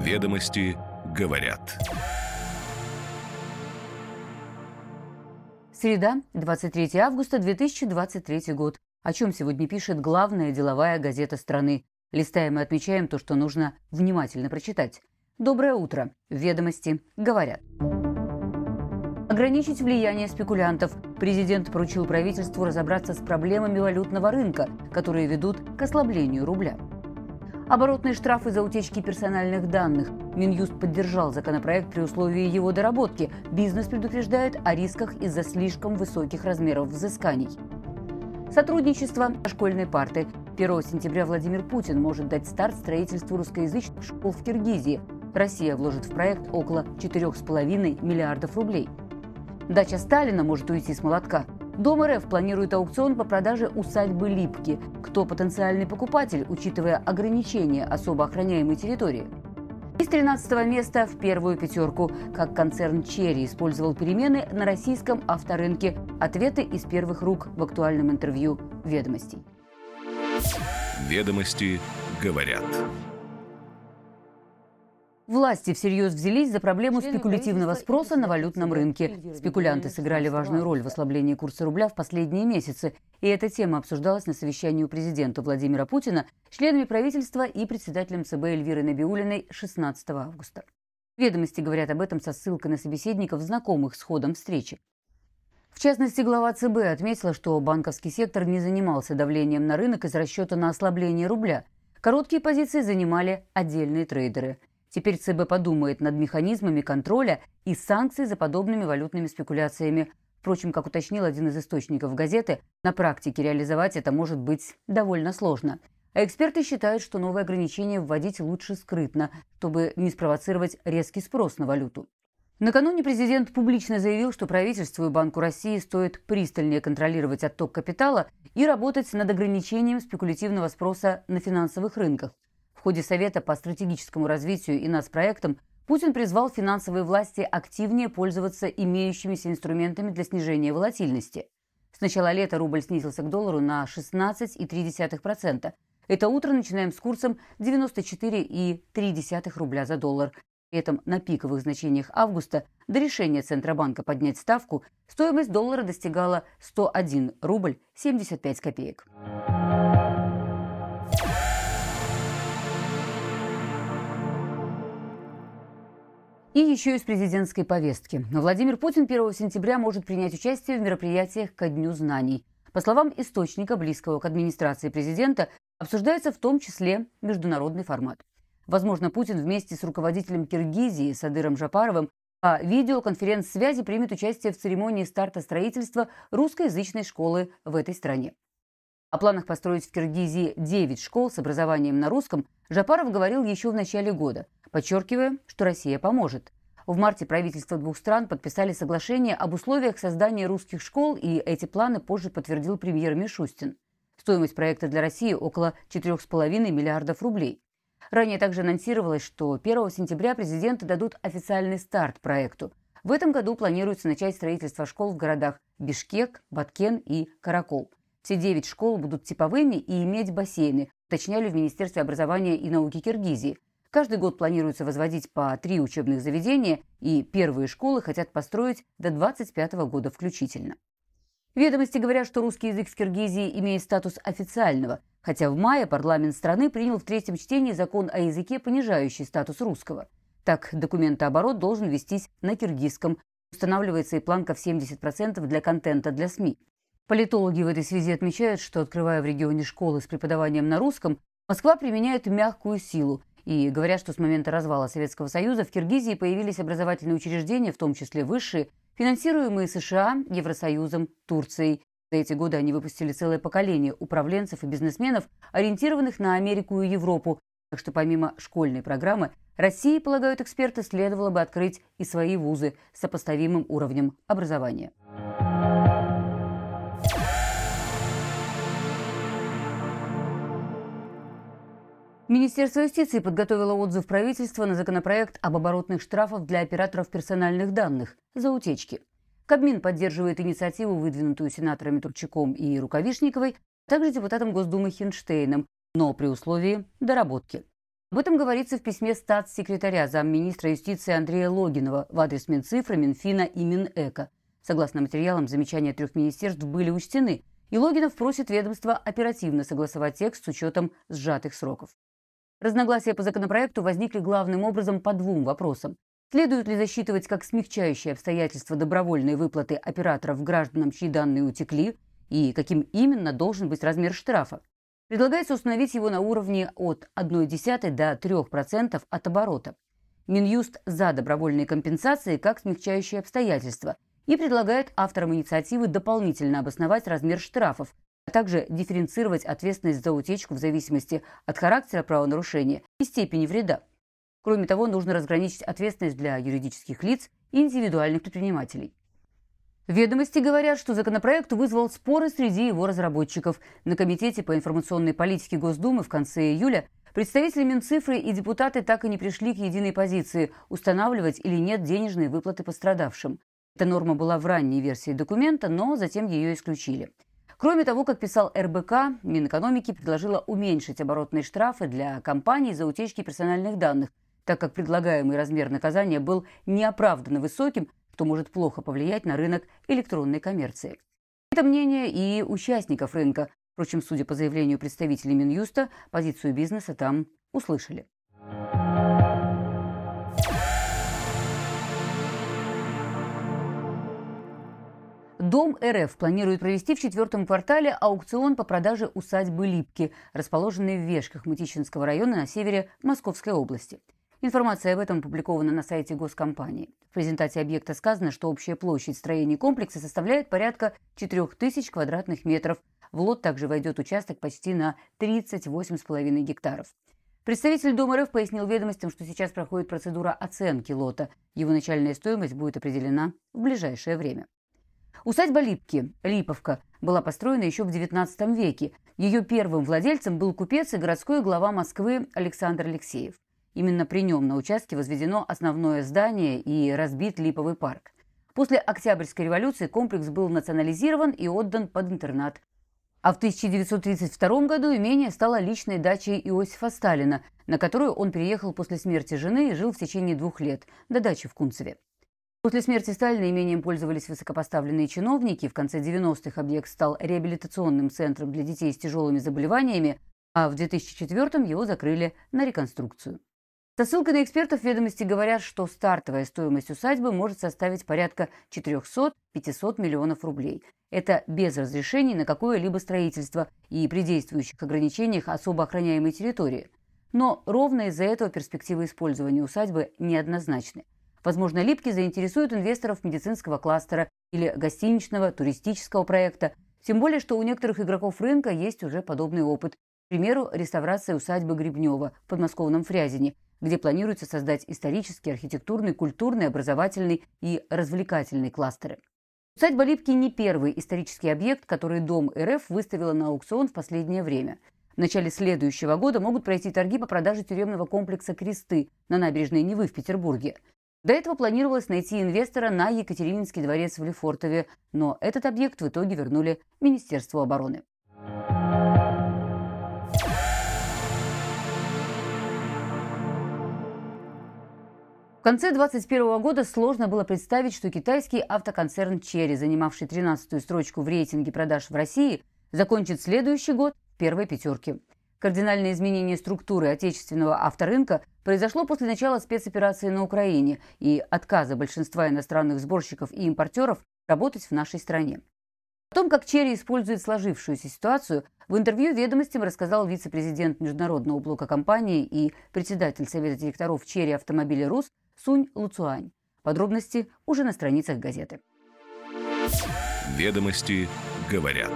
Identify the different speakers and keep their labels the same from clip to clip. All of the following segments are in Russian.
Speaker 1: Ведомости говорят.
Speaker 2: Среда, 23 августа 2023 год. О чем сегодня пишет главная деловая газета страны. Листаем и отмечаем то, что нужно внимательно прочитать. Доброе утро. Ведомости говорят. Ограничить влияние спекулянтов. Президент поручил правительству разобраться с проблемами валютного рынка, которые ведут к ослаблению рубля. Оборотные штрафы за утечки персональных данных. Минюст поддержал законопроект при условии его доработки. Бизнес предупреждает о рисках из-за слишком высоких размеров взысканий. Сотрудничество школьной парты. 1 сентября Владимир Путин может дать старт строительству русскоязычных школ в Киргизии. Россия вложит в проект около 4,5 миллиардов рублей. Дача Сталина может уйти с молотка. Дом РФ планирует аукцион по продаже усадьбы Липки. Кто потенциальный покупатель, учитывая ограничения особо охраняемой территории? Из 13 места в первую пятерку. Как концерн «Черри» использовал перемены на российском авторынке. Ответы из первых рук в актуальном интервью «Ведомостей».
Speaker 1: Ведомости говорят.
Speaker 2: Власти всерьез взялись за проблему спекулятивного спроса на валютном рынке. Спекулянты сыграли важную роль в ослаблении курса рубля в последние месяцы. И эта тема обсуждалась на совещании у президента Владимира Путина, членами правительства и председателем ЦБ Эльвирой Набиулиной 16 августа. Ведомости говорят об этом со ссылкой на собеседников, знакомых с ходом встречи. В частности, глава ЦБ отметила, что банковский сектор не занимался давлением на рынок из расчета на ослабление рубля. Короткие позиции занимали отдельные трейдеры – Теперь ЦБ подумает над механизмами контроля и санкций за подобными валютными спекуляциями. Впрочем, как уточнил один из источников газеты, на практике реализовать это может быть довольно сложно. А эксперты считают, что новые ограничения вводить лучше скрытно, чтобы не спровоцировать резкий спрос на валюту. Накануне президент публично заявил, что правительству и Банку России стоит пристальнее контролировать отток капитала и работать над ограничением спекулятивного спроса на финансовых рынках. В ходе Совета по стратегическому развитию и нацпроектам Путин призвал финансовые власти активнее пользоваться имеющимися инструментами для снижения волатильности. С начала лета рубль снизился к доллару на 16,3%. Это утро начинаем с курсом 94,3 рубля за доллар. При этом на пиковых значениях августа до решения Центробанка поднять ставку стоимость доллара достигала 101 рубль 75 копеек. И еще из президентской повестки. Владимир Путин 1 сентября может принять участие в мероприятиях ко Дню знаний. По словам источника, близкого к администрации президента, обсуждается в том числе международный формат. Возможно, Путин вместе с руководителем Киргизии Садыром Жапаровым по видеоконференц-связи примет участие в церемонии старта строительства русскоязычной школы в этой стране. О планах построить в Киргизии 9 школ с образованием на русском Жапаров говорил еще в начале года, подчеркивая, что Россия поможет. В марте правительства двух стран подписали соглашение об условиях создания русских школ, и эти планы позже подтвердил премьер Мишустин. Стоимость проекта для России около 4,5 миллиардов рублей. Ранее также анонсировалось, что 1 сентября президенты дадут официальный старт проекту. В этом году планируется начать строительство школ в городах Бишкек, Баткен и Каракол. Все девять школ будут типовыми и иметь бассейны, уточняли в Министерстве образования и науки Киргизии. Каждый год планируется возводить по три учебных заведения, и первые школы хотят построить до 25 года включительно. Ведомости говорят, что русский язык в Киргизии имеет статус официального, хотя в мае парламент страны принял в третьем чтении закон о языке, понижающий статус русского. Так, документооборот должен вестись на киргизском. Устанавливается и планка в 70% для контента для СМИ. Политологи в этой связи отмечают, что, открывая в регионе школы с преподаванием на русском, Москва применяет мягкую силу и говорят, что с момента развала Советского Союза в Киргизии появились образовательные учреждения, в том числе высшие, финансируемые США, Евросоюзом, Турцией. За эти годы они выпустили целое поколение управленцев и бизнесменов, ориентированных на Америку и Европу. Так что помимо школьной программы, России, полагают эксперты, следовало бы открыть и свои вузы с сопоставимым уровнем образования. Министерство юстиции подготовило отзыв правительства на законопроект об оборотных штрафах для операторов персональных данных за утечки. Кабмин поддерживает инициативу, выдвинутую сенаторами Турчаком и Рукавишниковой, а также депутатом Госдумы Хинштейном, но при условии доработки. Об этом говорится в письме статс-секретаря замминистра юстиции Андрея Логинова в адрес Минцифры, Минфина и Минэко. Согласно материалам, замечания трех министерств были учтены, и Логинов просит ведомство оперативно согласовать текст с учетом сжатых сроков. Разногласия по законопроекту возникли главным образом по двум вопросам. Следует ли засчитывать как смягчающие обстоятельства добровольные выплаты операторов гражданам, чьи данные утекли, и каким именно должен быть размер штрафа? Предлагается установить его на уровне от 0,1 до 3% от оборота. Минюст за добровольные компенсации как смягчающие обстоятельства и предлагает авторам инициативы дополнительно обосновать размер штрафов, а также дифференцировать ответственность за утечку в зависимости от характера правонарушения и степени вреда. Кроме того, нужно разграничить ответственность для юридических лиц и индивидуальных предпринимателей. Ведомости говорят, что законопроект вызвал споры среди его разработчиков. На Комитете по информационной политике Госдумы в конце июля представители Минцифры и депутаты так и не пришли к единой позиции – устанавливать или нет денежные выплаты пострадавшим. Эта норма была в ранней версии документа, но затем ее исключили. Кроме того, как писал РБК, Минэкономики предложила уменьшить оборотные штрафы для компаний за утечки персональных данных, так как предлагаемый размер наказания был неоправданно высоким что может плохо повлиять на рынок электронной коммерции. Это мнение и участников рынка. Впрочем, судя по заявлению представителей Минюста, позицию бизнеса там услышали. Дом РФ планирует провести в четвертом квартале аукцион по продаже усадьбы Липки, расположенной в Вешках Мытищинского района на севере Московской области. Информация об этом опубликована на сайте госкомпании. В презентации объекта сказано, что общая площадь строений комплекса составляет порядка 4000 квадратных метров. В лот также войдет участок почти на 38,5 гектаров. Представитель Дома РФ пояснил ведомостям, что сейчас проходит процедура оценки лота. Его начальная стоимость будет определена в ближайшее время. Усадьба Липки, Липовка, была построена еще в XIX веке. Ее первым владельцем был купец и городской глава Москвы Александр Алексеев. Именно при нем на участке возведено основное здание и разбит Липовый парк. После Октябрьской революции комплекс был национализирован и отдан под интернат. А в 1932 году имение стало личной дачей Иосифа Сталина, на которую он переехал после смерти жены и жил в течение двух лет, до дачи в Кунцеве. После смерти Сталина имением пользовались высокопоставленные чиновники. В конце 90-х объект стал реабилитационным центром для детей с тяжелыми заболеваниями, а в 2004 его закрыли на реконструкцию. Со ссылкой на экспертов ведомости говорят, что стартовая стоимость усадьбы может составить порядка 400-500 миллионов рублей. Это без разрешений на какое-либо строительство и при действующих ограничениях особо охраняемой территории. Но ровно из-за этого перспективы использования усадьбы неоднозначны. Возможно, Липки заинтересуют инвесторов медицинского кластера или гостиничного, туристического проекта, тем более, что у некоторых игроков рынка есть уже подобный опыт. К примеру, реставрация усадьбы Гребнева в подмосковном Фрязине – где планируется создать исторический, архитектурный, культурный, образовательный и развлекательный кластеры. Усадьба Липки не первый исторический объект, который Дом РФ выставила на аукцион в последнее время. В начале следующего года могут пройти торги по продаже тюремного комплекса «Кресты» на набережной Невы в Петербурге. До этого планировалось найти инвестора на Екатерининский дворец в Лефортове, но этот объект в итоге вернули Министерству обороны. В конце 2021 года сложно было представить, что китайский автоконцерн Chery, занимавший 13-ю строчку в рейтинге продаж в России, закончит следующий год в первой пятерке. Кардинальное изменение структуры отечественного авторынка произошло после начала спецоперации на Украине и отказа большинства иностранных сборщиков и импортеров работать в нашей стране. О том, как Черри использует сложившуюся ситуацию, в интервью «Ведомостям» рассказал вице-президент Международного блока компании и председатель Совета директоров Черри Автомобиля РУС Сунь Луцуань. Подробности уже на страницах газеты.
Speaker 1: Ведомости говорят.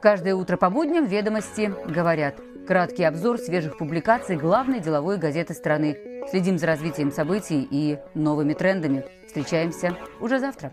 Speaker 2: Каждое утро по будням «Ведомости говорят». Краткий обзор свежих публикаций главной деловой газеты страны. Следим за развитием событий и новыми трендами. Встречаемся уже завтра.